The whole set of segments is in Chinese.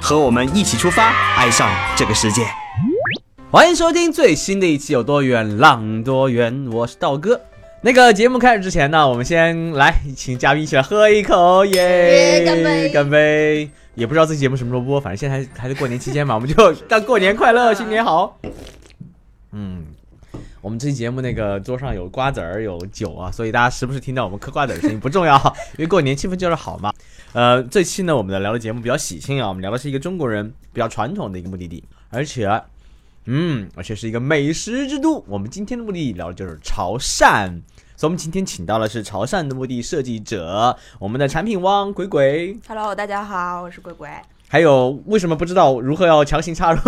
和我们一起出发，爱上这个世界。欢迎收听最新的一期《有多远浪多远》，我是道哥。那个节目开始之前呢，我们先来请嘉宾一起来喝一口，耶！干杯干杯！也不知道这期节目什么时候播，反正现在还还是过年期间嘛，我们就 干过年快乐，新年好。嗯，我们这期节目那个桌上有瓜子儿有酒啊，所以大家时不时听到我们嗑瓜子儿的声音不重要，因为过年气氛就是好嘛。呃，这期呢，我们的聊的节目比较喜庆啊，我们聊的是一个中国人比较传统的一个目的地，而且，嗯，而且是一个美食之都。我们今天的目的地聊的就是潮汕，所以我们今天请到的是潮汕的目的设计者，我们的产品汪鬼鬼，Hello，大家好，我是鬼鬼。还有为什么不知道如何要强行插入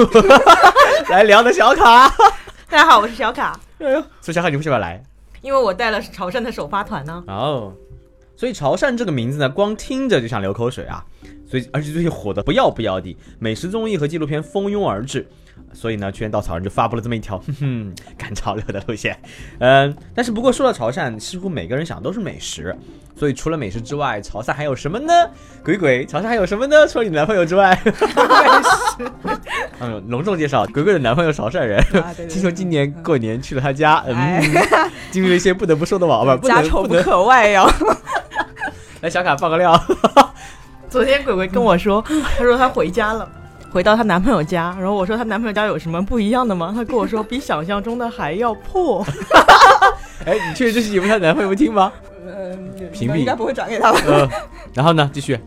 来聊的小卡。大家好，我是小卡，哎呦，所以小卡你为什么要来？因为我带了潮汕的首发团呢。哦，所以潮汕这个名字呢，光听着就想流口水啊。所以，而且最近火的不要不要的，美食综艺和纪录片蜂拥而至。所以呢，居然稻草人就发布了这么一条，哼哼，赶潮流的路线。嗯，但是不过说到潮汕，似乎每个人想都是美食。所以除了美食之外，潮汕还有什么呢？鬼鬼，潮汕还有什么呢？除了你男朋友之外，嗯，隆重介绍，鬼鬼的男朋友潮汕人，听说今年过年去了他家，嗯，哎经历了一些不得不说的话，不，不家丑不。可外扬。来，小卡爆个料，昨天鬼鬼跟我说，他说他回家了。回到她男朋友家，然后我说她男朋友家有什么不一样的吗？她跟我说比想象中的还要破。哎，你确定这期节目她男朋友会听吗？嗯，屏蔽应该不会转给他吧？嗯，然后呢，继续。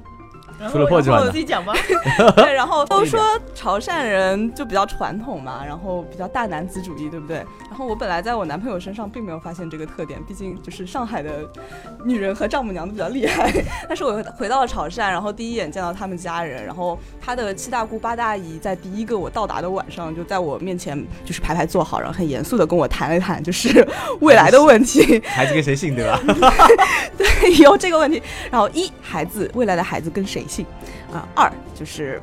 除了破之外呢然后我自己讲吧。对，然后都说潮汕人就比较传统嘛，然后比较大男子主义，对不对？然后我本来在我男朋友身上并没有发现这个特点，毕竟就是上海的女人和丈母娘都比较厉害。但是我回到了潮汕，然后第一眼见到他们家人，然后他的七大姑八大姨在第一个我到达的晚上，就在我面前就是排排坐好，然后很严肃的跟我谈了谈，就是未来的问题。孩子跟谁姓对吧？对，有这个问题。然后一孩子未来的孩子跟谁姓啊？二就是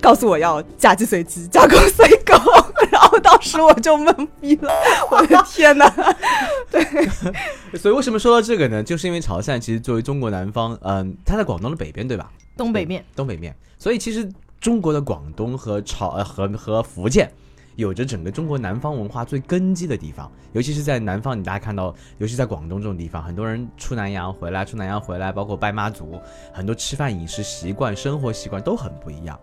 告诉我要嫁鸡随鸡，嫁狗随狗。然后当时我就懵逼了，我的天哪！所以为什么说到这个呢？就是因为潮汕其实作为中国南方，嗯、它在广东的北边对吧？东北面，东北面，所以其实中国的广东和潮呃和和福建。有着整个中国南方文化最根基的地方，尤其是在南方，你大家看到，尤其在广东这种地方，很多人出南洋回来，出南洋回来，包括拜妈祖，很多吃饭饮食习惯、生活习惯都很不一样。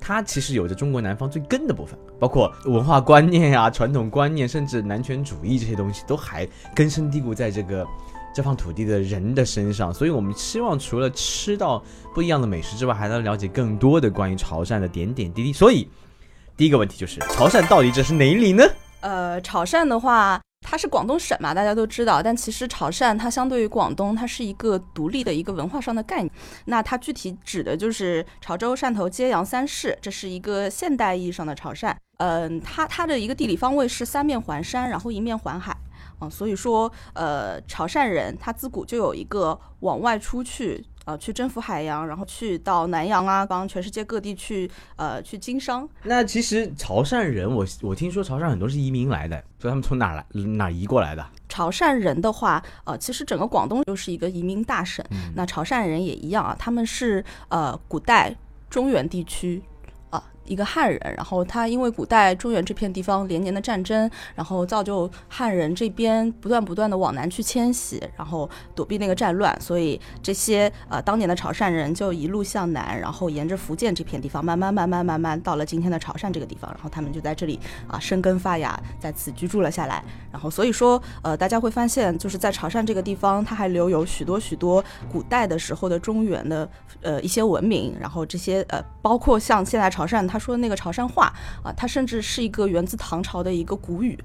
它其实有着中国南方最根的部分，包括文化观念呀、传统观念，甚至男权主义这些东西，都还根深蒂固在这个这方土地的人的身上。所以，我们希望除了吃到不一样的美食之外，还能了解更多的关于潮汕的点点滴滴。所以，第一个问题就是，潮汕到底这是哪里呢？呃，潮汕的话，它是广东省嘛，大家都知道。但其实潮汕它相对于广东，它是一个独立的一个文化上的概念。那它具体指的就是潮州、汕头、揭阳三市，这是一个现代意义上的潮汕。嗯、它它的一个地理方位是三面环山，然后一面环海。啊、所以说，呃，潮汕人他自古就有一个往外出去，呃，去征服海洋，然后去到南洋啊，帮全世界各地去，呃，去经商。那其实潮汕人，我我听说潮汕很多是移民来的，所以他们从哪儿来哪儿移过来的？潮汕人的话，呃，其实整个广东就是一个移民大省。嗯那潮汕人也一样啊，他们是呃古代中原地区啊、一个汉人，然后他因为古代中原这片地方连年的战争，然后造就汉人这边不断不断的往南去迁徙，然后躲避那个战乱，所以这些呃当年的潮汕人就一路向南，然后沿着福建这片地方慢慢慢慢慢慢到了今天的潮汕这个地方，然后他们就在这里啊生根发芽，在此居住了下来。然后所以说呃大家会发现，就是在潮汕这个地方，它还留有许多许多古代的时候的中原的呃一些文明，然后这些呃包括像现在潮汕他说的那个潮汕话啊，它甚至是一个源自唐朝的一个古语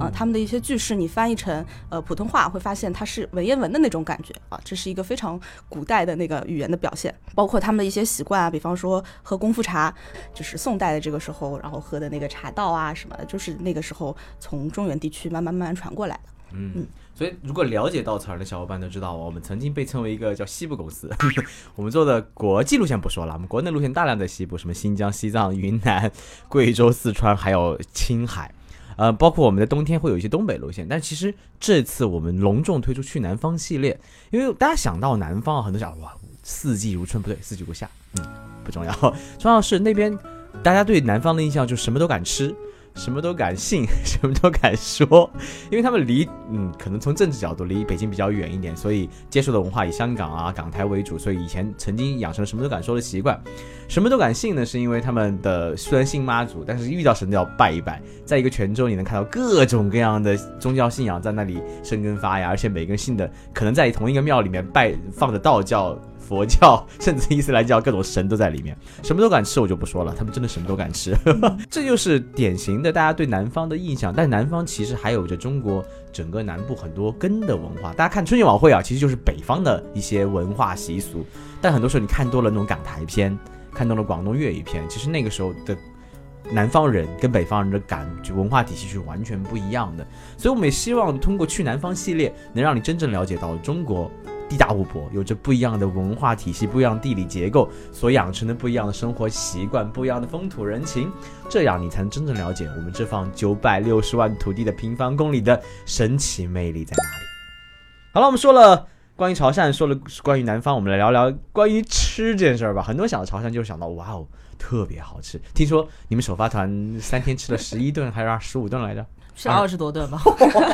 啊，他们的一些句式你翻译成呃普通话，会发现它是文言文的那种感觉啊，这是一个非常古代的那个语言的表现，包括他们的一些习惯啊，比方说喝功夫茶，就是宋代的这个时候，然后喝的那个茶道啊什么的，就是那个时候从中原地区慢慢慢慢传过来的。嗯，所以如果了解稻草人的小伙伴都知道，我们曾经被称为一个叫西部公司。我们做的国际路线不说了，我们国内路线大量在西部，什么新疆、西藏、云南、贵州、四川，还有青海。呃，包括我们的冬天会有一些东北路线，但其实这次我们隆重推出去南方系列，因为大家想到南方，很多想哇，四季如春，不对，四季如夏，嗯，不重要，重要是那边大家对南方的印象就什么都敢吃。什么都敢信，什么都敢说，因为他们离嗯，可能从政治角度离北京比较远一点，所以接受的文化以香港啊、港台为主，所以以前曾经养成什么都敢说的习惯。什么都敢信呢，是因为他们的虽然信妈祖，但是遇到神都要拜一拜。在一个泉州，你能看到各种各样的宗教信仰在那里生根发芽，而且每个人信的可能在同一个庙里面拜放着道教。佛教 甚至伊斯兰教各种神都在里面，什么都敢吃，我就不说了。他们真的什么都敢吃，这就是典型的大家对南方的印象。但南方其实还有着中国整个南部很多根的文化。大家看春节晚会啊，其实就是北方的一些文化习俗。但很多时候你看多了那种港台片，看多了广东粤语片，其实那个时候的南方人跟北方人的感觉文化体系是完全不一样的。所以我们也希望通过去南方系列，能让你真正了解到中国。地大物博，有着不一样的文化体系、不一样的地理结构，所养成的不一样的生活习惯、不一样的风土人情，这样你才能真正了解我们这方九百六十万土地的平方公里的神奇魅力在哪里。好了，我们说了关于潮汕，说了关于南方，我们来聊聊关于吃这件事儿吧。很多想到潮汕，就想到哇哦，特别好吃。听说你们首发团三天吃了十一顿，还是二十五顿来着？是二十多顿吧？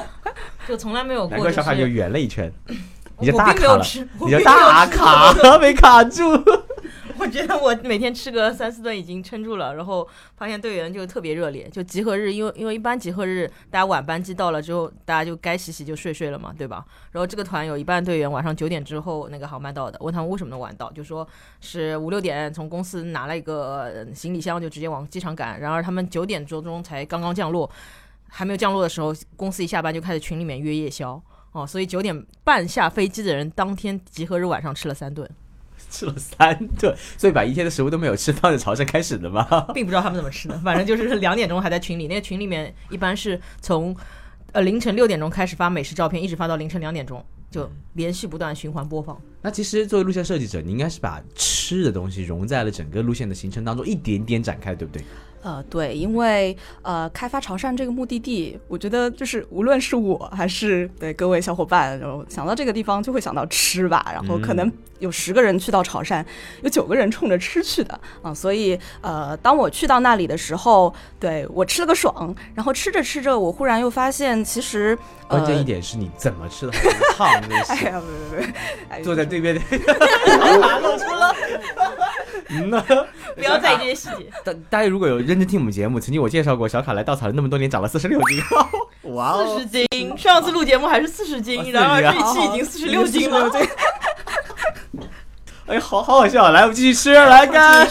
就从来没有过。难怪小海就圆了一圈。你就大卡了，你就大卡了，没卡住。我觉得我每天吃个三四顿已经撑住了，然后发现队员就特别热烈。就集合日，因为因为一般集合日大家晚班机到了之后，大家就该洗洗就睡睡了嘛，对吧？然后这个团有一半队员晚上九点之后那个航班到的，问他们为什么能晚到，就说是五六点从公司拿了一个行李箱就直接往机场赶，然而他们九点多钟才刚刚降落，还没有降落的时候，公司一下班就开始群里面约夜宵。哦，所以九点半下飞机的人，当天集合日晚上吃了三顿，吃了三顿，所以把一天的食物都没有吃，放在潮汕开始的吗？并不知道他们怎么吃的，反正就是两点钟还在群里，那个群里面一般是从呃凌晨六点钟开始发美食照片，一直发到凌晨两点钟，就连续不断循环播放。那其实作为路线设计者，你应该是把吃的东西融在了整个路线的行程当中，一点点展开，对不对？呃，对，因为呃，开发潮汕这个目的地，我觉得就是无论是我还是对各位小伙伴，然后想到这个地方就会想到吃吧，然后可能有十个人去到潮汕，有九个人冲着吃去的啊，所以呃，当我去到那里的时候，对我吃了个爽，然后吃着吃着，我忽然又发现，其实关键一点是你怎么吃的，胖哎呀，不不不，坐在对面的，露出了，那 不要在意这些细节。大大家如果有。认真听我们节目，曾经我介绍过小卡来稻草人那么多年，长了四十六斤。哇哦，四十斤！上次录节目还是四十斤，然后这一期已经四十六斤了。哎，好好好笑！来，我们继续吃，来干，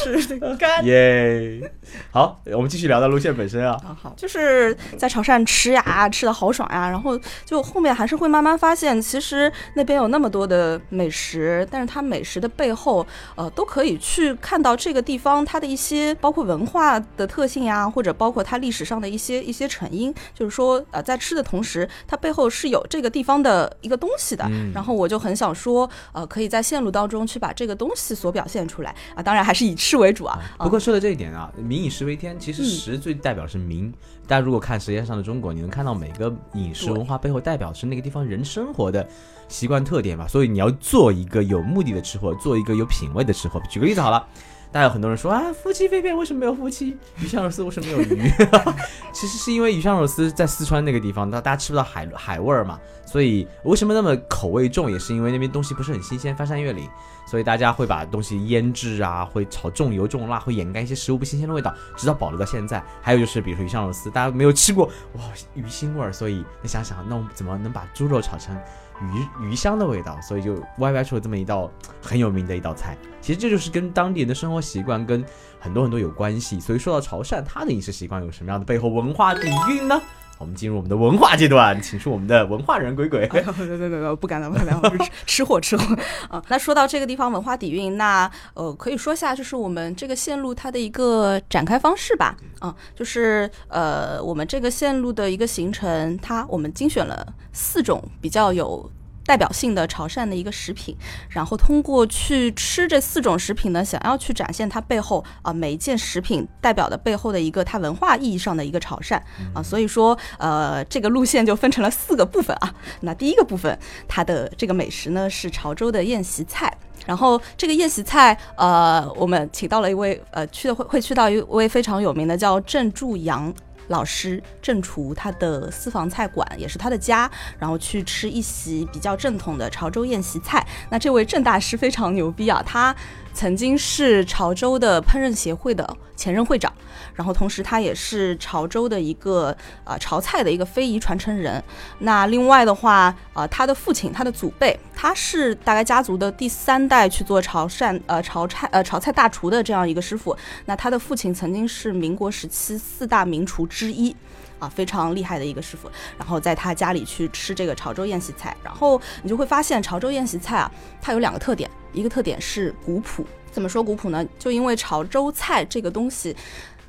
干耶！好，我们继续聊到路线本身啊。好，就是在潮汕吃呀，吃的好爽呀。然后就后面还是会慢慢发现，其实那边有那么多的美食，但是它美食的背后，呃，都可以去看到这个地方它的一些包括文化的特性呀，或者包括它历史上的一些一些成因。就是说，呃，在吃的同时，它背后是有这个地方的一个东西的。然后我就很想说，呃，可以在线路当中去把这个东西所表现出来啊。当然还是以吃为主啊。不过说的这一点啊，民以食。为天，其实食最代表是民。大家如果看《舌尖上的中国》，你能看到每个饮食文化背后代表是那个地方人生活的习惯特点嘛？所以你要做一个有目的的吃货，做一个有品味的吃货。举个例子好了。大家有很多人说啊，夫妻肺片为什么没有夫妻？鱼香肉丝为什么没有鱼？其实是因为鱼香肉丝在四川那个地方，那大家吃不到海海味儿嘛，所以为什么那么口味重，也是因为那边东西不是很新鲜，翻山越岭，所以大家会把东西腌制啊，会炒重油重辣，会掩盖一些食物不新鲜的味道，直到保留到现在。还有就是，比如说鱼香肉丝，大家没有吃过哇鱼腥味儿，所以你想想，那我们怎么能把猪肉炒成？鱼鱼香的味道，所以就歪歪出了这么一道很有名的一道菜。其实这就是跟当地人的生活习惯跟很多很多有关系。所以说到潮汕，它的饮食习惯有什么样的背后文化底蕴呢？我们进入我们的文化阶段，请出我们的文化人鬼鬼。没有没有没有，不敢当不敢当，我是吃货吃货啊。那说到这个地方文化底蕴，那呃可以说下就是我们这个线路它的一个展开方式吧。啊，就是呃我们这个线路的一个行程，它我们精选了四种比较有。代表性的潮汕的一个食品，然后通过去吃这四种食品呢，想要去展现它背后啊每一件食品代表的背后的一个它文化意义上的一个潮汕啊，所以说呃这个路线就分成了四个部分啊。那第一个部分，它的这个美食呢是潮州的宴席菜，然后这个宴席菜呃我们请到了一位呃去的会会去到一位非常有名的叫郑祝阳。老师郑厨他的私房菜馆也是他的家，然后去吃一席比较正统的潮州宴席菜。那这位郑大师非常牛逼啊，他。曾经是潮州的烹饪协会的前任会长，然后同时他也是潮州的一个呃潮菜的一个非遗传承人。那另外的话，呃，他的父亲，他的祖辈，他是大概家族的第三代去做潮汕呃潮菜呃潮菜大厨的这样一个师傅。那他的父亲曾经是民国时期四大名厨之一。啊，非常厉害的一个师傅，然后在他家里去吃这个潮州宴席菜，然后你就会发现潮州宴席菜啊，它有两个特点，一个特点是古朴。怎么说古朴呢？就因为潮州菜这个东西，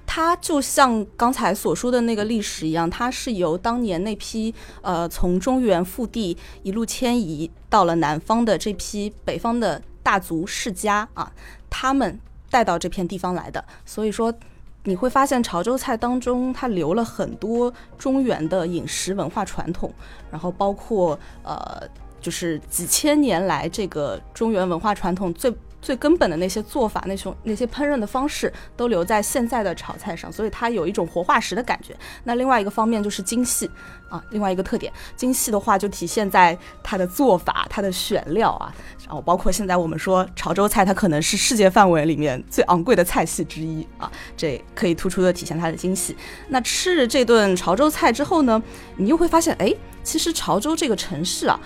它就像刚才所说的那个历史一样，它是由当年那批呃从中原腹地一路迁移到了南方的这批北方的大族世家啊，他们带到这片地方来的，所以说。你会发现潮州菜当中，它留了很多中原的饮食文化传统，然后包括呃，就是几千年来这个中原文化传统最。最根本的那些做法，那种那些烹饪的方式都留在现在的炒菜上，所以它有一种活化石的感觉。那另外一个方面就是精细啊，另外一个特点，精细的话就体现在它的做法、它的选料啊，然后包括现在我们说潮州菜，它可能是世界范围里面最昂贵的菜系之一啊，这可以突出的体现它的精细。那吃这顿潮州菜之后呢，你又会发现，哎，其实潮州这个城市啊。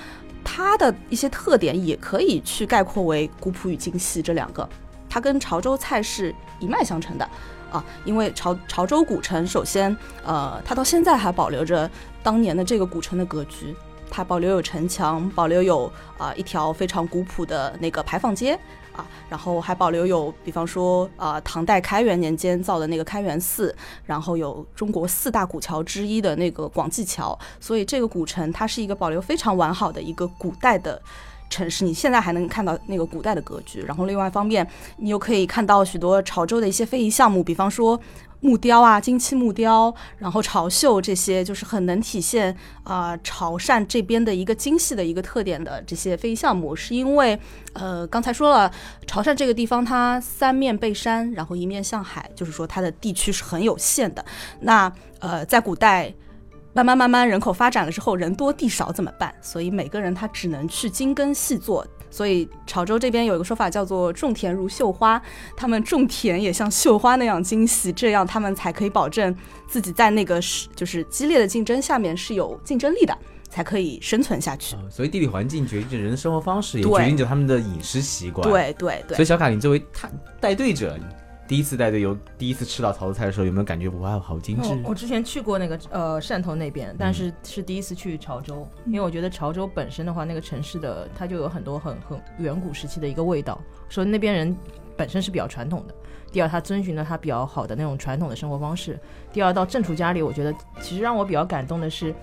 它的一些特点也可以去概括为古朴与精细这两个，它跟潮州菜是一脉相承的啊。因为潮潮州古城，首先，呃，它到现在还保留着当年的这个古城的格局，它保留有城墙，保留有啊一条非常古朴的那个牌坊街。啊，然后还保留有，比方说，呃，唐代开元年间造的那个开元寺，然后有中国四大古桥之一的那个广济桥，所以这个古城它是一个保留非常完好的一个古代的城市。你现在还能看到那个古代的格局，然后另外一方面，你又可以看到许多潮州的一些非遗项目，比方说。木雕啊，金漆木雕，然后潮绣这些，就是很能体现啊潮汕这边的一个精细的一个特点的这些非遗项目，是因为呃刚才说了，潮汕这个地方它三面背山，然后一面向海，就是说它的地区是很有限的。那呃在古代慢慢慢慢人口发展了之后，人多地少怎么办？所以每个人他只能去精耕细作。所以潮州这边有一个说法叫做“种田如绣花”，他们种田也像绣花那样精细，这样他们才可以保证自己在那个是就是激烈的竞争下面是有竞争力的，才可以生存下去。所以地理环境决定着人的生活方式，也决定着他们的饮食习惯。对对对。所以小卡，你作为他带队者。第一次带队游，第一次吃到潮州菜的时候，有没有感觉哇，好精致？我之前去过那个呃汕头那边，但是是第一次去潮州，因为我觉得潮州本身的话，那个城市的它就有很多很很远古时期的一个味道，说那边人本身是比较传统的。第二，他遵循了他比较好的那种传统的生活方式。第二，到郑厨家里，我觉得其实让我比较感动的是。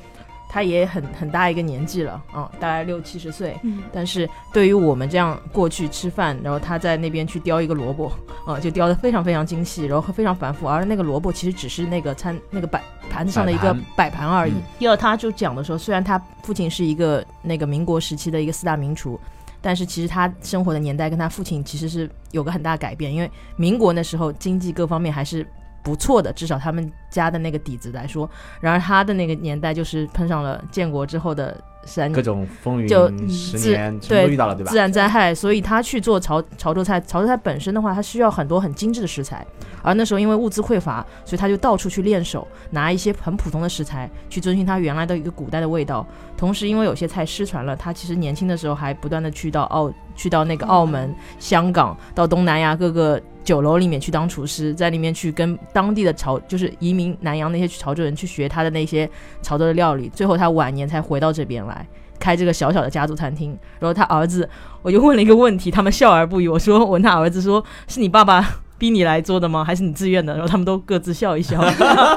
他也很很大一个年纪了啊，大概六七十岁。嗯，但是对于我们这样过去吃饭，然后他在那边去雕一个萝卜，啊，就雕的非常非常精细，然后非常繁复。而那个萝卜其实只是那个餐那个摆盘子上的一个摆盘而已。第二，他就讲的时候，虽然他父亲是一个那个民国时期的一个四大名厨，但是其实他生活的年代跟他父亲其实是有个很大改变，因为民国那时候经济各方面还是。不错的，至少他们家的那个底子来说。然而他的那个年代就是碰上了建国之后的山各种风云就十自年对遇到了，对吧自？然灾害，所以他去做潮潮州菜。潮州菜本身的话，它需要很多很精致的食材，而那时候因为物资匮乏，所以他就到处去练手，拿一些很普通的食材去遵循他原来的一个古代的味道。同时，因为有些菜失传了，他其实年轻的时候还不断的去到澳，去到那个澳门、香港，到东南亚各个酒楼里面去当厨师，在里面去跟当地的潮，就是移民南洋那些潮州人去学他的那些潮州的料理。最后他晚年才回到这边来。开这个小小的家族餐厅，然后他儿子，我就问了一个问题，他们笑而不语。我说，我问他儿子说，是你爸爸 逼你来做的吗？还是你自愿的？然后他们都各自笑一笑。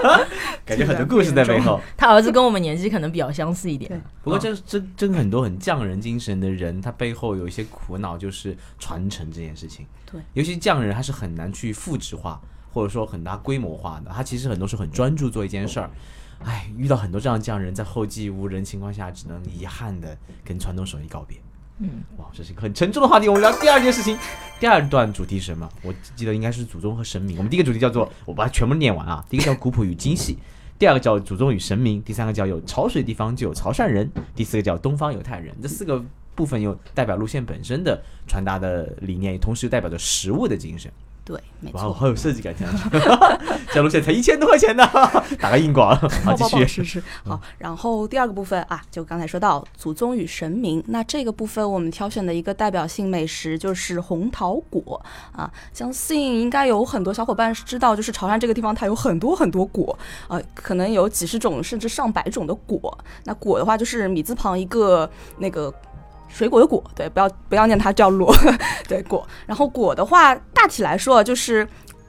感觉很多故事在背后。他儿子跟我们年纪可能比较相似一点对。不过这真真很多很匠人精神的人，他背后有一些苦恼，就是传承这件事情。对，尤其匠人他是很难去复制化，或者说很大规模化的。他其实很多时候很专注做一件事儿。哎，遇到很多这样匠人，在后继无人情况下，只能遗憾的跟传统手艺告别。嗯，哇，这是一个很沉重的话题。我们聊第二件事情，第二段主题是什么？我记得应该是祖宗和神明。我们第一个主题叫做，我把它全部念完啊。第一个叫古朴与精细，第二个叫祖宗与神明，第三个叫有潮水地方就有潮汕人，第四个叫东方犹太人。这四个部分又代表路线本身的传达的理念，同时又代表着食物的精神。对，没哇，错。好有设计感，听上去。这路线才一千多块钱呢，打个硬广。好，继续。是是好。然后第二个部分啊，就刚才说到祖宗与神明，那这个部分我们挑选的一个代表性美食就是红桃果啊。相信应该有很多小伙伴知道，就是潮汕这个地方它有很多很多果，呃，可能有几十种甚至上百种的果。那果的话就是米字旁一个那个。水果的果，对，不要不要念它叫裸，对果。然后果的话，大体来说就是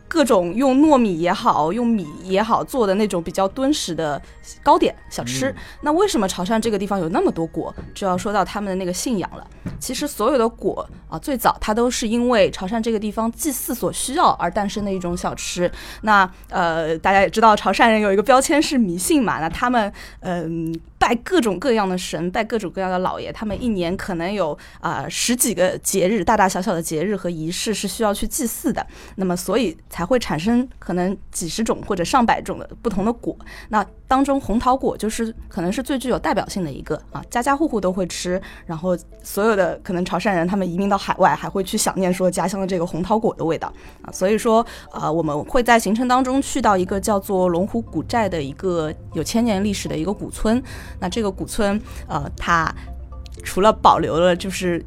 各种用糯米也好，用米也好做的那种比较敦实的糕点小吃。嗯那为什么潮汕这个地方有那么多果？就要说到他们的那个信仰了。其实所有的果啊，最早它都是因为潮汕这个地方祭祀所需要而诞生的一种小吃。那呃，大家也知道潮汕人有一个标签是迷信嘛，那他们嗯、拜各种各样的神，拜各种各样的老爷，他们一年可能有啊、十几个节日，大大小小的节日和仪式是需要去祭祀的。那么所以才会产生可能几十种或者上百种的不同的果。那当中红桃果就是可能是最具有代表性的一个啊，家家户户都会吃。然后所有的可能潮汕人他们移民到海外，还会去想念说家乡的这个红桃果的味道啊。所以说呃，我们会在行程当中去到一个叫做龙湖古寨的一个有千年历史的一个古村。那这个古村呃，它除了保留了就是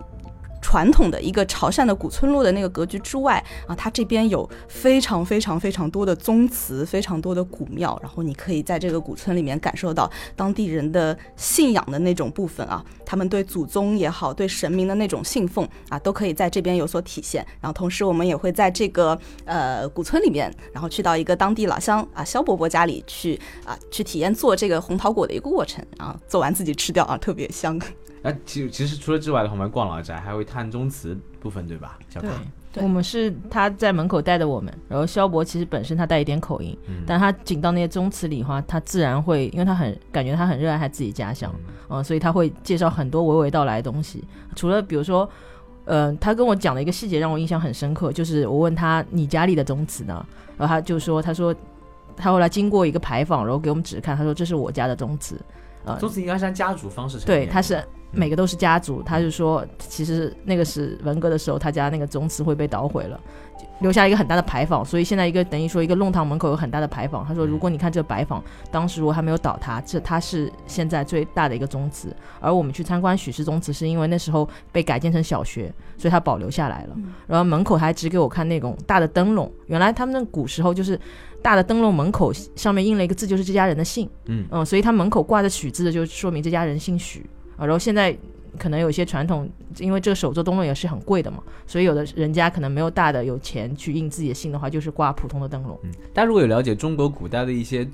传统的一个潮汕的古村落的那个格局之外啊，它这边有非常非常非常多的宗祠，非常多的古庙，然后你可以在这个古村里面感受到当地人的信仰的那种部分啊，他们对祖宗也好，对神明的那种信奉啊，都可以在这边有所体现。然后同时我们也会在这个呃古村里面，然后去到一个当地老乡啊肖伯伯家里去啊去体验做这个红桃果的一个过程，然后做完自己吃掉啊，特别香。啊，其实其实除了之外的话，我们逛老宅还会探宗祠部分，对吧？小卡。对我们是他在门口带的我们，然后萧博其实本身他带一点口音，嗯但他进到那些宗祠里的话，他自然会，因为他很感觉他很热爱他自己家乡，嗯、所以他会介绍很多娓娓道来的东西。除了比如说，呃，他跟我讲的一个细节让我印象很深刻，就是我问他你家里的宗祠呢，然后他就说，他说他后来经过一个牌坊，然后给我们指看，他说这是我家的宗祠，啊，宗祠应该是按家族方式对，他是每个都是家族，他就说其实那个是文革的时候，他家那个宗祠会被捣毁了。留下一个很大的牌坊，所以现在一个等于说一个弄堂门口有很大的牌坊。他说，如果你看这个牌坊，当时如果还没有倒塌，这它是现在最大的一个宗祠。而我们去参观许氏宗祠，是因为那时候被改建成小学，所以它保留下来了。然后门口还指给我看那种大的灯笼，原来他们那古时候就是大的灯笼门口上面印了一个字，就是这家人的姓。嗯嗯，所以他门口挂着许字的，就说明这家人姓许然后现在可能有些传统，因为这个手做灯笼也是很贵的嘛，所以有的人家可能没有大的有钱去印自己的姓的话，就是挂普通的灯笼。嗯，大家如果有了解中国古代的一些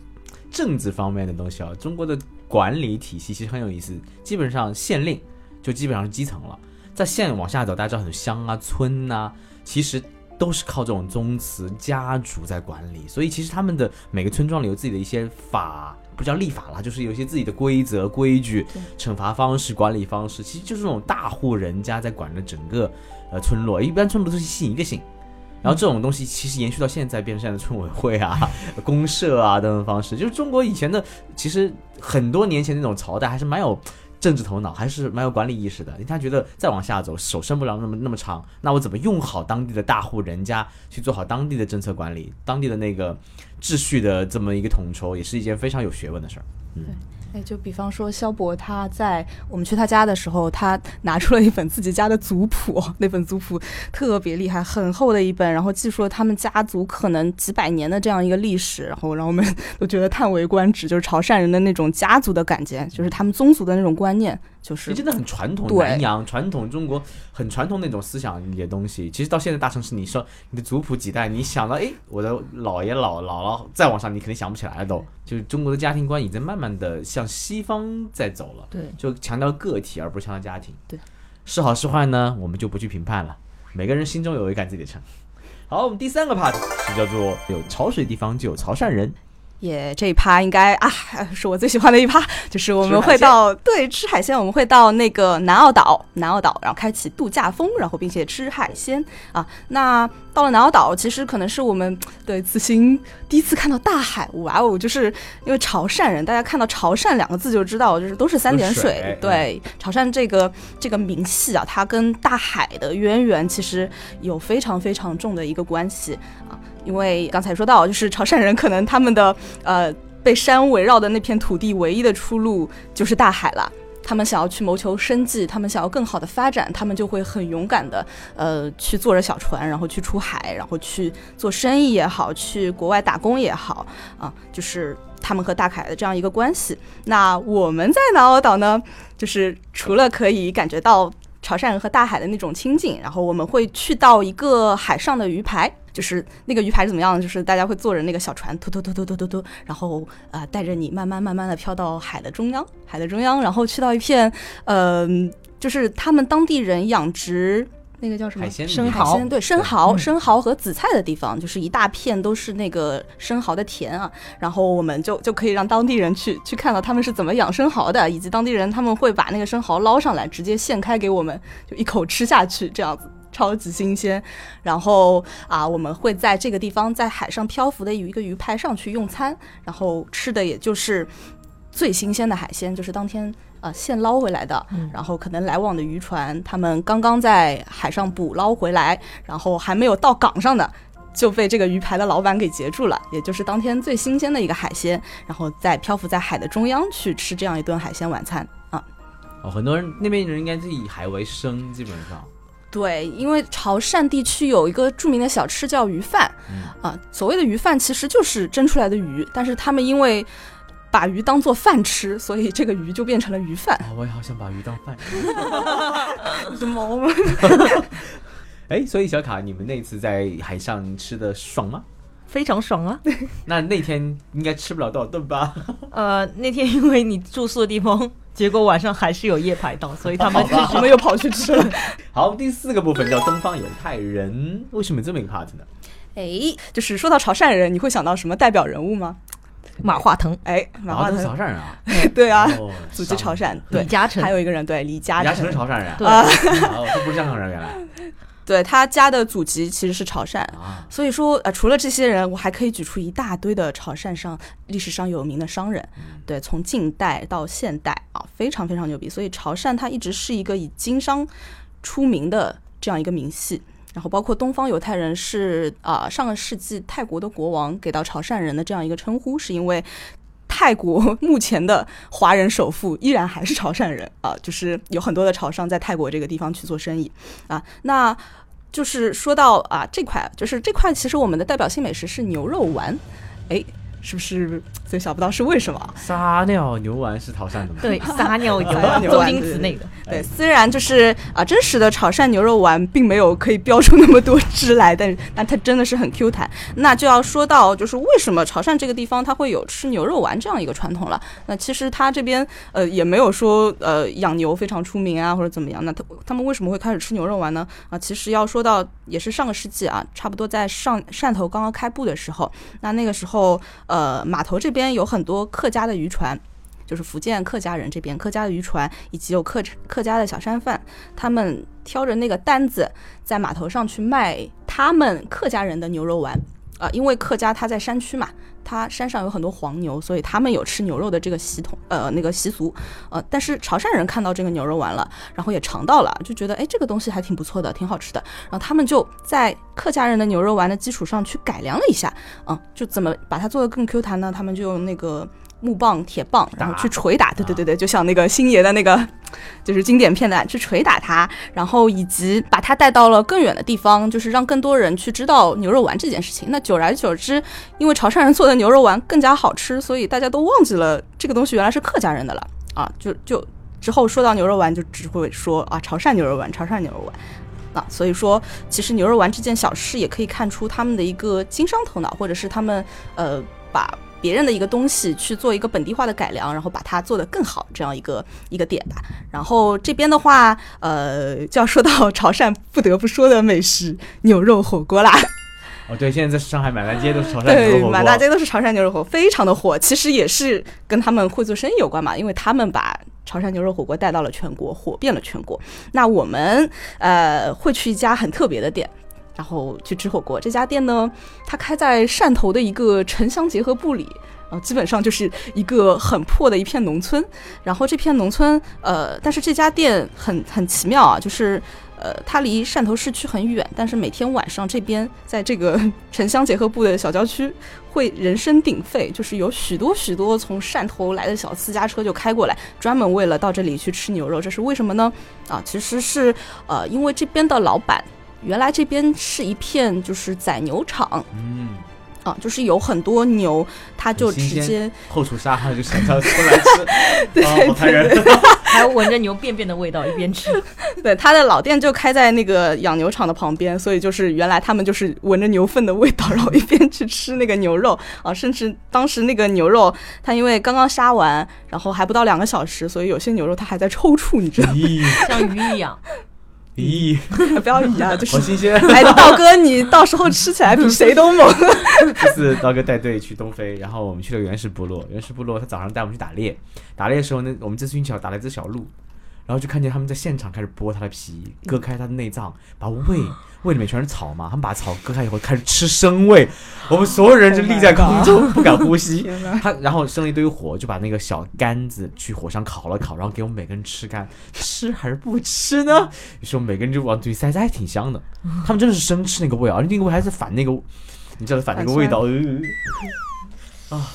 政治方面的东西啊，中国的管理体系其实很有意思。基本上县令就基本上是基层了，在县往下走，大家知道很乡啊、村呐、其实都是靠这种宗祠家族在管理。所以其实他们的每个村庄里有自己的一些法，不叫立法啦，就是有一些自己的规则、规矩、惩罚方式、管理方式，其实就是那种大户人家在管着整个呃村落。一般村落都是姓一个姓。然后这种东西其实延续到现在，变成现在的村委会啊、公社啊等等方式，就是中国以前的，其实很多年前那种朝代还是蛮有政治头脑，还是蛮有管理意识的。他觉得再往下走，手伸不了那么那么长，那我怎么用好当地的大户人家去做好当地的政策管理，当地的那个秩序的这么一个统筹，也是一件非常有学问的事儿。嗯哎，就比方说肖博他在我们去他家的时候，他拿出了一本自己家的族谱，那本族谱特别厉害，很厚的一本，然后记述了他们家族可能几百年的这样一个历史，然后让我们 都觉得叹为观止，就是潮汕人的那种家族的感觉，就是他们宗族的那种观念。就是你真的很传统，对南洋传统中国很传统那种思想里的东西。其实到现在大城市，你说你的族谱几代，你想到哎，我的姥爷姥姥姥再往上，你肯定想不起来了都。就是中国的家庭观已经慢慢的向西方在走了，对就强调个体而不是强调家庭。对，是好是坏呢，我们就不去评判了，每个人心中有一杆自己的秤。好，我们第三个 part 是叫做有潮水地方就有潮汕人。也这一趴应该啊，是我最喜欢的一趴，就是我们会到对吃海鲜，我们会到那个南澳岛，南澳岛，然后开启度假风，然后并且吃海鲜啊。那到了南澳岛，其实可能是我们对此行第一次看到大海，哇哦！就是因为潮汕人，大家看到潮汕两个字就知道，就是都是三点有水对，潮汕这个这个名系啊，它跟大海的渊源其实有非常非常重的一个关系啊。因为刚才说到，就是潮汕人可能他们的呃被山围绕的那片土地唯一的出路就是大海了。他们想要去谋求生计，他们想要更好的发展，他们就会很勇敢的呃去坐着小船，然后去出海，然后去做生意也好，去国外打工也好啊，就是他们和大海的这样一个关系。那我们在南澳岛呢，就是除了可以感觉到潮汕人和大海的那种亲近，然后我们会去到一个海上的鱼排。就是那个鱼排怎么样？就是大家会坐着那个小船，突突突突突突突，然后啊、呃带着你慢慢慢慢的飘到海的中央，海的中央，然后去到一片呃，就是他们当地人养殖那个叫什么海鲜生蚝海鲜对生蚝、嗯生蚝和紫菜的地方，就是一大片都是那个生蚝的田啊。然后我们就就可以让当地人去去看到他们是怎么养生蚝的，以及当地人他们会把那个生蚝捞上来，直接现开给我们，就一口吃下去，这样子。超级新鲜，然后啊，我们会在这个地方，在海上漂浮的有一个鱼排上去用餐，然后吃的也就是最新鲜的海鲜，就是当天啊、现捞回来的，嗯然后可能来往的渔船，他们刚刚在海上捕捞回来，然后还没有到港上的。就被这个鱼排的老板给截住了，也就是当天最新鲜的一个海鲜，然后再漂浮在海的中央去吃这样一顿海鲜晚餐啊。哦，很多人那边人应该是以海为生，基本上。对，因为潮汕地区有一个著名的小吃叫鱼饭，嗯啊，所谓的鱼饭其实就是蒸出来的鱼，但是他们因为把鱼当做饭吃，所以这个鱼就变成了鱼饭。啊、我也好想把鱼当饭吃。什么？哎，所以小卡，你们那次在海上吃的爽吗？非常爽啊！那那天应该吃不了多少顿吧？呃，那天因为你住宿的地方，结果晚上还是有夜排档，所以他们好吧我们又跑去吃了。好，第四个部分叫东方犹太人，为什么这么一个 part 呢？哎，就是说到潮汕人，你会想到什么代表人物吗？马化腾、哎，马化腾，潮汕人啊，对啊，哦祖籍潮汕，对，李嘉诚。还有一个人对李嘉诚。李嘉诚是，潮汕人啊，对。哦，他不是香港人原来。对他家的祖籍其实是潮汕。啊，所以说，呃，除了这些人，我还可以举出一大堆的潮汕上历史上有名的商人，对，从近代到现代啊，非常非常牛逼。所以潮汕它一直是一个以经商出名的这样一个名系。然后包括东方犹太人是啊、上个世纪泰国的国王给到潮汕人的这样一个称呼，是因为泰国 目前的华人首富依然还是潮汕人啊，就是有很多的潮商在泰国这个地方去做生意啊。那就是说到啊这块，就是这块其实我们的代表性美食是牛肉丸，哎，是不是？所以想不到是为什么？撒尿牛丸是潮汕的吗？对 撒尿油撒尿油周星驰那个，对，虽然就是啊，真实的潮汕牛肉丸并没有可以标出那么多汁来，但是但它真的是很 Q 弹。那就要说到就是为什么潮汕这个地方它会有吃牛肉丸这样一个传统了。那其实它这边呃也没有说呃养牛非常出名啊或者怎么样。那他他们为什么会开始吃牛肉丸呢？啊，其实要说到也是上个世纪啊，差不多在上汕头刚刚开埠的时候，那那个时候呃呃码头这边有很多客家的渔船。就是福建客家人这边客家的渔船，以及有客客家的小商贩，他们挑着那个担子在码头上去卖他们客家人的牛肉丸。呃，因为客家他在山区嘛，他山上有很多黄牛，所以他们有吃牛肉的这个习统，呃，那个习俗，呃，但是潮汕人看到这个牛肉丸了，然后也尝到了，就觉得哎，这个东西还挺不错的，挺好吃的，然后他们就在客家人的牛肉丸的基础上去改良了一下，嗯，就怎么把它做的更 Q 弹呢？他们就用那个。木棒、铁棒，然后去捶打，对对对对，就像那个星爷的那个，就是经典片段，去捶打它，然后以及把它带到了更远的地方，就是让更多人去知道牛肉丸这件事情。那久而久之，因为潮汕人做的牛肉丸更加好吃，所以大家都忘记了这个东西原来是客家人的了啊！就就之后说到牛肉丸，就只会说啊潮汕牛肉丸，潮汕牛肉丸啊。所以说，其实牛肉丸这件小事也可以看出他们的一个经商头脑，或者是他们呃把。别人的一个东西去做一个本地化的改良，然后把它做得更好，这样一个一个点吧。然后这边的话，呃，就要说到潮汕不得不说的美食牛肉火锅啦。哦，对，现在在上海满大街都是潮汕牛肉火锅，满大街都是潮汕牛肉火锅，非常的火。其实也是跟他们会做生意有关嘛，因为他们把潮汕牛肉火锅带到了全国，火遍了全国。那我们呃会去一家很特别的店。然后去吃火锅，这家店呢，它开在汕头的一个城乡结合部里，然后基本上就是一个很破的一片农村。然后这片农村，呃，但是这家店很很奇妙啊，就是呃，它离汕头市区很远，但是每天晚上这边在这个 城乡结合部的小郊区会人声鼎沸，就是有许多许多从汕头来的小私家车就开过来，专门为了到这里去吃牛肉。这是为什么呢？啊，其实是呃，因为这边的老板。原来这边是一片就是宰牛场，嗯，啊，就是有很多牛，他就直接后厨杀害就想到出来吃，对，好残忍，还闻着牛便便的味道一边吃。对，他的老店就开在那个养牛场的旁边，所以就是原来他们就是闻着牛粪的味道，然后一边去吃那个牛肉。啊，甚至当时那个牛肉，它因为刚刚杀完，然后还不到两个小时，所以有些牛肉它还在抽搐，你知道吗？像鱼一样。咦，不要咦啊！就是好新鲜。哎，道哥，你到时候吃起来比谁都猛。这次道哥带队去东非，然后我们去了原始部落。原始部落他早上带我们去打猎，打猎的时候呢，我们这次运气好打了一只小鹿。然后就看见他们在现场开始剥它的皮，割开它的内脏，把胃 胃里面全是草嘛，他们把草割开以后开始吃生胃，我们所有人就立在空中不敢呼吸。他然后生了一堆火，就把那个小杆子去火上烤了烤，然后给我们每个人吃干，吃还是不吃呢？于是我们每个人就往嘴里塞，塞还挺香的。他们真的是生吃那个胃，而且那个味还是反那个，你知道反那个味道啊？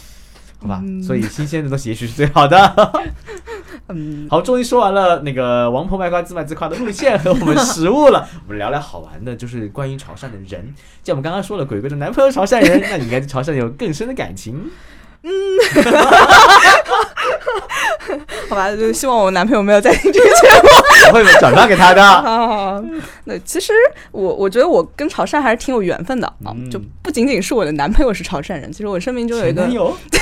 好吧，所以新鲜的东西也许是最好的。嗯，好，终于说完了那个王婆卖瓜自卖自夸的路线和我们食物了，我们聊聊好玩的，就是关于潮汕的人。像我们刚刚说了，鬼鬼的男朋友潮汕人，那你应该对潮汕有更深的感情。嗯，好吧，就希望我男朋友没有在听这个节目，我会转发给他的。好，那其实我我觉得我跟潮汕还是挺有缘分的啊，就不仅仅是我的男朋友是潮汕人，其实我生命中有一个，有你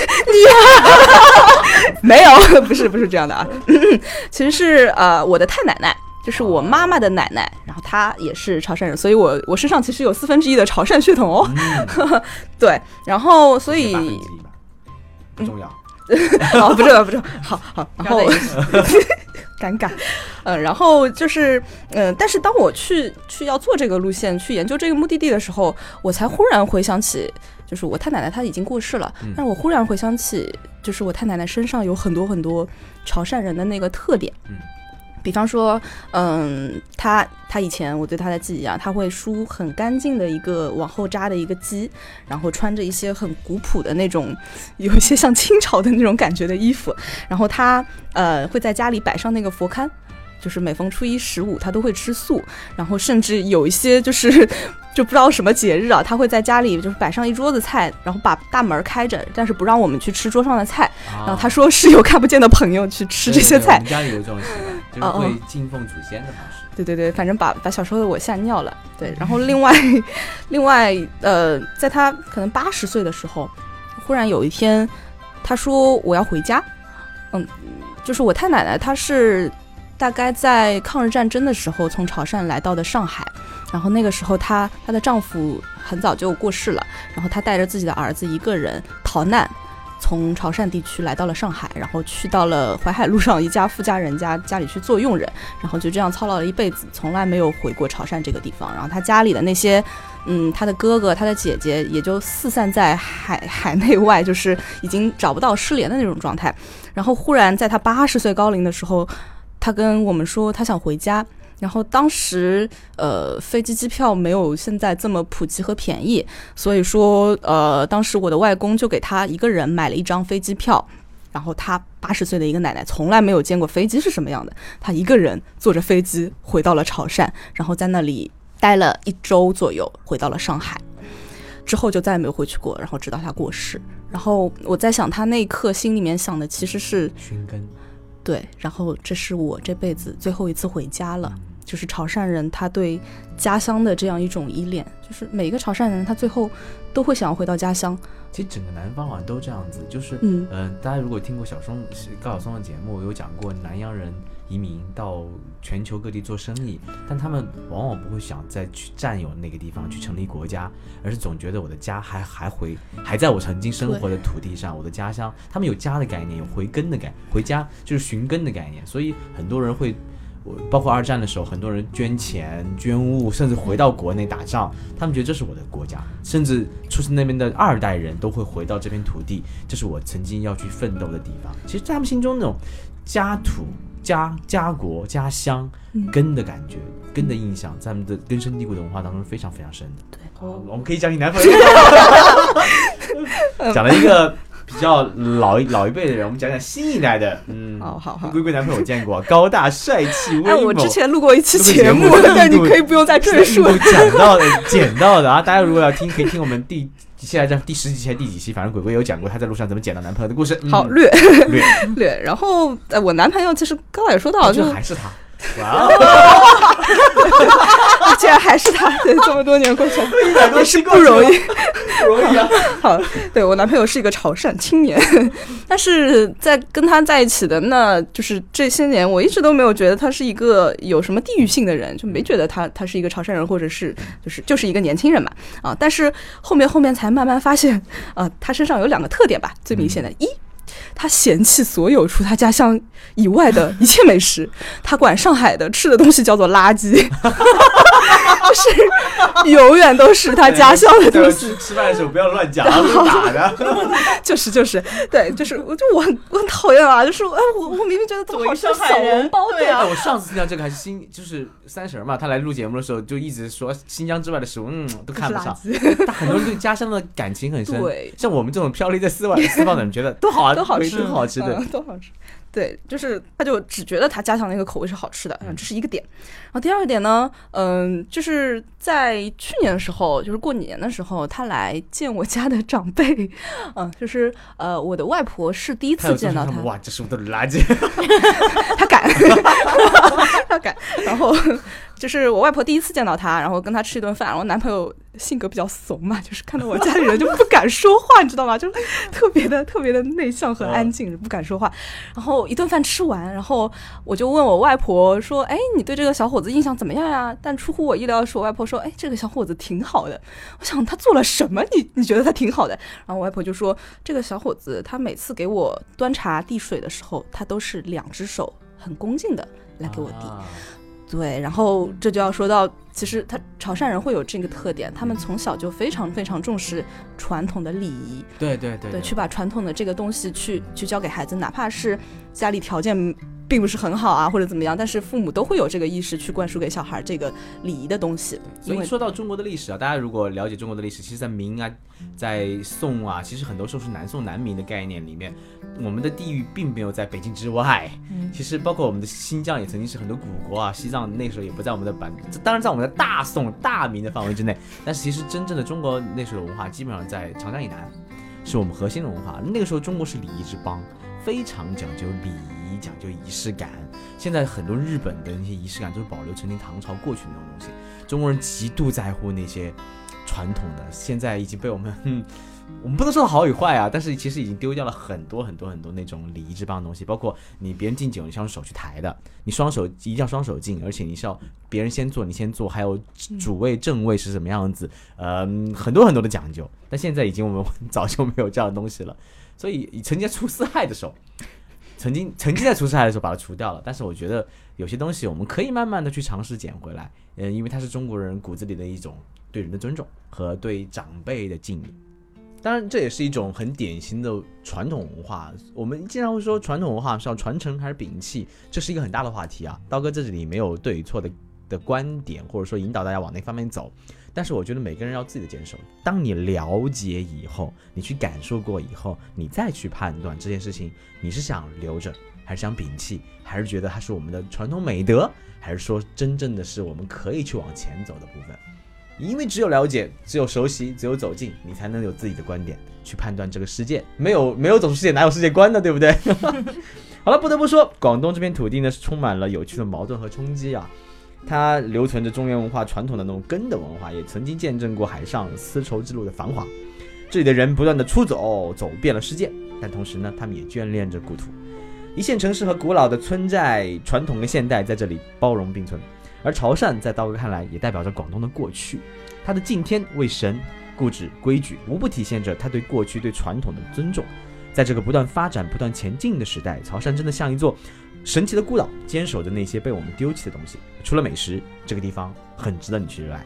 没有，不是不是这样的啊，其实是呃我的太奶奶，就是我妈妈的奶奶，然后她也是潮汕人，所以我我身上其实有四分之一的潮汕血统哦，对，然后所以。不重要，哦，不重要，不重要，好好，然后 尴尬，嗯，然后就是，嗯，但是当我去去要做这个路线，去研究这个目的地的时候，我才忽然回想起，就是我太奶奶她已经过世了，但是我忽然回想起，就是我太奶奶身上有很多很多潮汕人的那个特点，嗯。比方说，嗯，他他以前我对他的记忆啊，他会梳很干净的一个往后扎的一个髻，然后穿着一些很古朴的那种，有一些像清朝的那种感觉的衣服，然后他呃会在家里摆上那个佛龛。就是每逢初一十五，他都会吃素，然后甚至有一些就是 就不知道什么节日啊，他会在家里就是摆上一桌子菜，然后把大门开着，但是不让我们去吃桌上的菜。然后他说是有看不见的朋友去吃这些菜。我们家里有这种习惯，就是会敬奉祖先的方式。对对对，反正把把小时候的我吓尿了。对，然后另外另外呃，在他可能八十岁的时候，忽然有一天他说我要回家。嗯，就是我太奶奶，她是。大概在抗日战争的时候，从潮汕来到的上海，然后那个时候她她的丈夫很早就过世了，然后她带着自己的儿子一个人逃难，从潮汕地区来到了上海，然后去到了淮海路上一家富家人家家里去做佣人，然后就这样操劳了一辈子，从来没有回过潮汕这个地方。然后他家里的那些，嗯，他的哥哥、他的姐姐也就四散在海海内外，就是已经找不到失联的那种状态。然后忽然在他八十岁高龄的时候，他跟我们说他想回家。然后当时，呃，飞机机票没有现在这么普及和便宜，所以说，呃，当时我的外公就给他一个人买了一张飞机票。然后他八十岁的一个奶奶从来没有见过飞机是什么样的，他一个人坐着飞机回到了潮汕，然后在那里待了一周左右，回到了上海，之后就再也没有回去过。然后直到他过世，然后我在想，他那一刻心里面想的其实是寻根。对，然后这是我这辈子最后一次回家了。就是潮汕人，他对家乡的这样一种依恋，就是每一个潮汕人，他最后都会想要回到家乡。其实整个南方好像都这样子，就是嗯呃，大家如果听过小松高晓松的节目，有讲过南洋人移民到全球各地做生意，但他们往往不会想再去占有那个地方去成立国家，而是总觉得我的家还还回还在我曾经生活的土地上，我的家乡。他们有家的概念，有回根的概，回家就是寻根的概念，所以很多人会。包括二战的时候，很多人捐钱、捐物，甚至回到国内打仗，他们觉得这是我的国家，甚至出生那边的二代人都会回到这片土地，这是我曾经要去奋斗的地方。其实，在他们心中，那种家土、家家国、家乡根的感觉、根的印象，在我们的根深蒂固的文化当中非常非常深的。对，我们可以讲你男朋友，讲了一个。比较老一老一辈的人，我们讲讲新一代的。嗯，好好好。龟龟男朋友我见过，高大帅气威猛。哎，我之前录过一期节目，但你可以不用再赘述。讲到的，捡到的啊！大家如果要听，可以听我们第现在在第十几期、第几期，反正鬼鬼有讲过他在路上怎么捡到男朋友的故事。好，略略略。然后，呃，我男朋友其实刚才也说到，就还是他。哇哦！竟然还是他，对，这么多年过去，也是不容易，不容易啊。好，对我男朋友是一个潮汕青年，但是在跟他在一起的那就是这些年，我一直都没有觉得他是一个有什么地域性的人，就没觉得他他是一个潮汕人，或者是就是就是一个年轻人嘛啊。但是后面后面才慢慢发现啊，他身上有两个特点吧，最明显的一。他嫌弃所有除他家乡以外的 一切美食，他管上海的吃的东西叫做垃圾，就是永远都是他家乡的东西。吃饭的时候不要乱讲，打的。就是就是，对，就是我就我很我很讨厌啊，就是哎我我明明觉得这么好吃小笼包，对啊。我上次听到这个还是新就是三婶嘛，他来录节目的时候就一直说新疆之外的食物嗯都看不上，但很多人对家乡的感情很深。对，像我们这种飘离在四外四方的人觉得都好啊，都好吃。都好吃的，都好吃。对，就是他就只觉得他家乡那个口味是好吃的，这是一个点。然后第二个点呢，嗯，就是在去年的时候，就是过年的时候，他来见我家的长辈，嗯，就是呃，我的外婆是第一次见到他。哇，这是不是都是垃圾？他敢，他敢。然后就是我外婆第一次见到他，然后跟他吃一顿饭，然后男朋友。性格比较怂嘛，就是看到我家里人就不敢说话，你知道吗？就特别的特别的内向和安静，不敢说话。然后一顿饭吃完，然后我就问我外婆说：“哎，你对这个小伙子印象怎么样呀？”但出乎我意料的是，我外婆说：“哎，这个小伙子挺好的。”我想他做了什么？你你觉得他挺好的？然后我外婆就说：“这个小伙子他每次给我端茶递水的时候，他都是两只手很恭敬的来给我递。”对，然后这就要说到，其实他潮汕人会有这个特点，他们从小就非常非常重视传统的礼仪，对对对，对，去把传统的这个东西去去教给孩子，哪怕是家里条件。并不是很好啊，或者怎么样，但是父母都会有这个意识去灌输给小孩这个礼仪的东西。所以说到中国的历史啊，大家如果了解中国的历史，其实，在明啊，在宋啊，其实很多时候是南宋南明的概念里面，我们的地域并没有在北京之外。嗯，其实包括我们的新疆也曾经是很多古国啊，西藏那时候也不在我们的版，当然在我们的大宋大明的范围之内。但是其实真正的中国那时候的文化，基本上在长江以南，是我们核心的文化。那个时候中国是礼仪之邦，非常讲究礼仪。讲究仪式感，现在很多日本的那些仪式感都是保留曾经唐朝过去那种东西。中国人极度在乎那些传统的，现在已经被我们，我们不能说好与坏啊，但是其实已经丢掉了很多很多很多那种礼仪之邦的东西。包括你别人敬酒，你是用手去抬的，你双手一定要双手敬，而且你是要别人先做，你先做，还有主位正位是什么样子，呃，很多很多的讲究。但现在已经我们 早就没有这样的东西了。所以曾经出四害的时候，曾经曾经在除四害的时候把它除掉了。但是我觉得有些东西我们可以慢慢的去尝试捡回来，嗯，因为它是中国人骨子里的一种对人的尊重和对长辈的敬意。当然，这也是一种很典型的传统文化。我们经常会说传统文化是要传承还是摒弃，这是一个很大的话题啊。刀哥在这里没有对与错的的观点，或者说引导大家往那方面走。但是我觉得每个人要自己的坚守。当你了解以后，你去感受过以后，你再去判断这件事情，你是想留着，还是想摒弃，还是觉得它是我们的传统美德，还是说真正的是我们可以去往前走的部分。因为只有了解，只有熟悉，只有走近，你才能有自己的观点去判断这个世界。没有没有走出世界，哪有世界观呢？对不对？好了，不得不说，广东这片土地呢是充满了有趣的矛盾和冲击啊。它留存着中原文化传统的那种根的文化，也曾经见证过海上丝绸之路的繁华。这里的人不断的出走，走遍了世界，但同时呢，他们也眷恋着故土。一线城市和古老的村寨，传统跟现代在这里包容并存。而潮汕在刀哥看来，也代表着广东的过去。他的敬天为神、固执规矩，无不体现着他对过去、对传统的尊重。在这个不断发展、不断前进的时代，潮汕真的像一座神奇的孤岛，坚守着那些被我们丢弃的东西。除了美食，这个地方很值得你去热爱。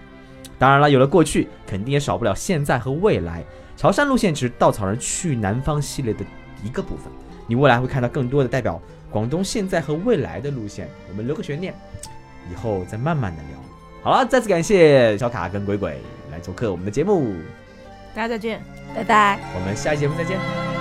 当然了，有了过去，肯定也少不了现在和未来。潮汕路线只是稻草人去南方系列的一个部分，你未来会看到更多的代表广东现在和未来的路线。我们留个悬念。以后再慢慢的聊。好了，再次感谢小卡跟鬼鬼来做客我们的节目，大家再见，拜拜。我们下期节目再见。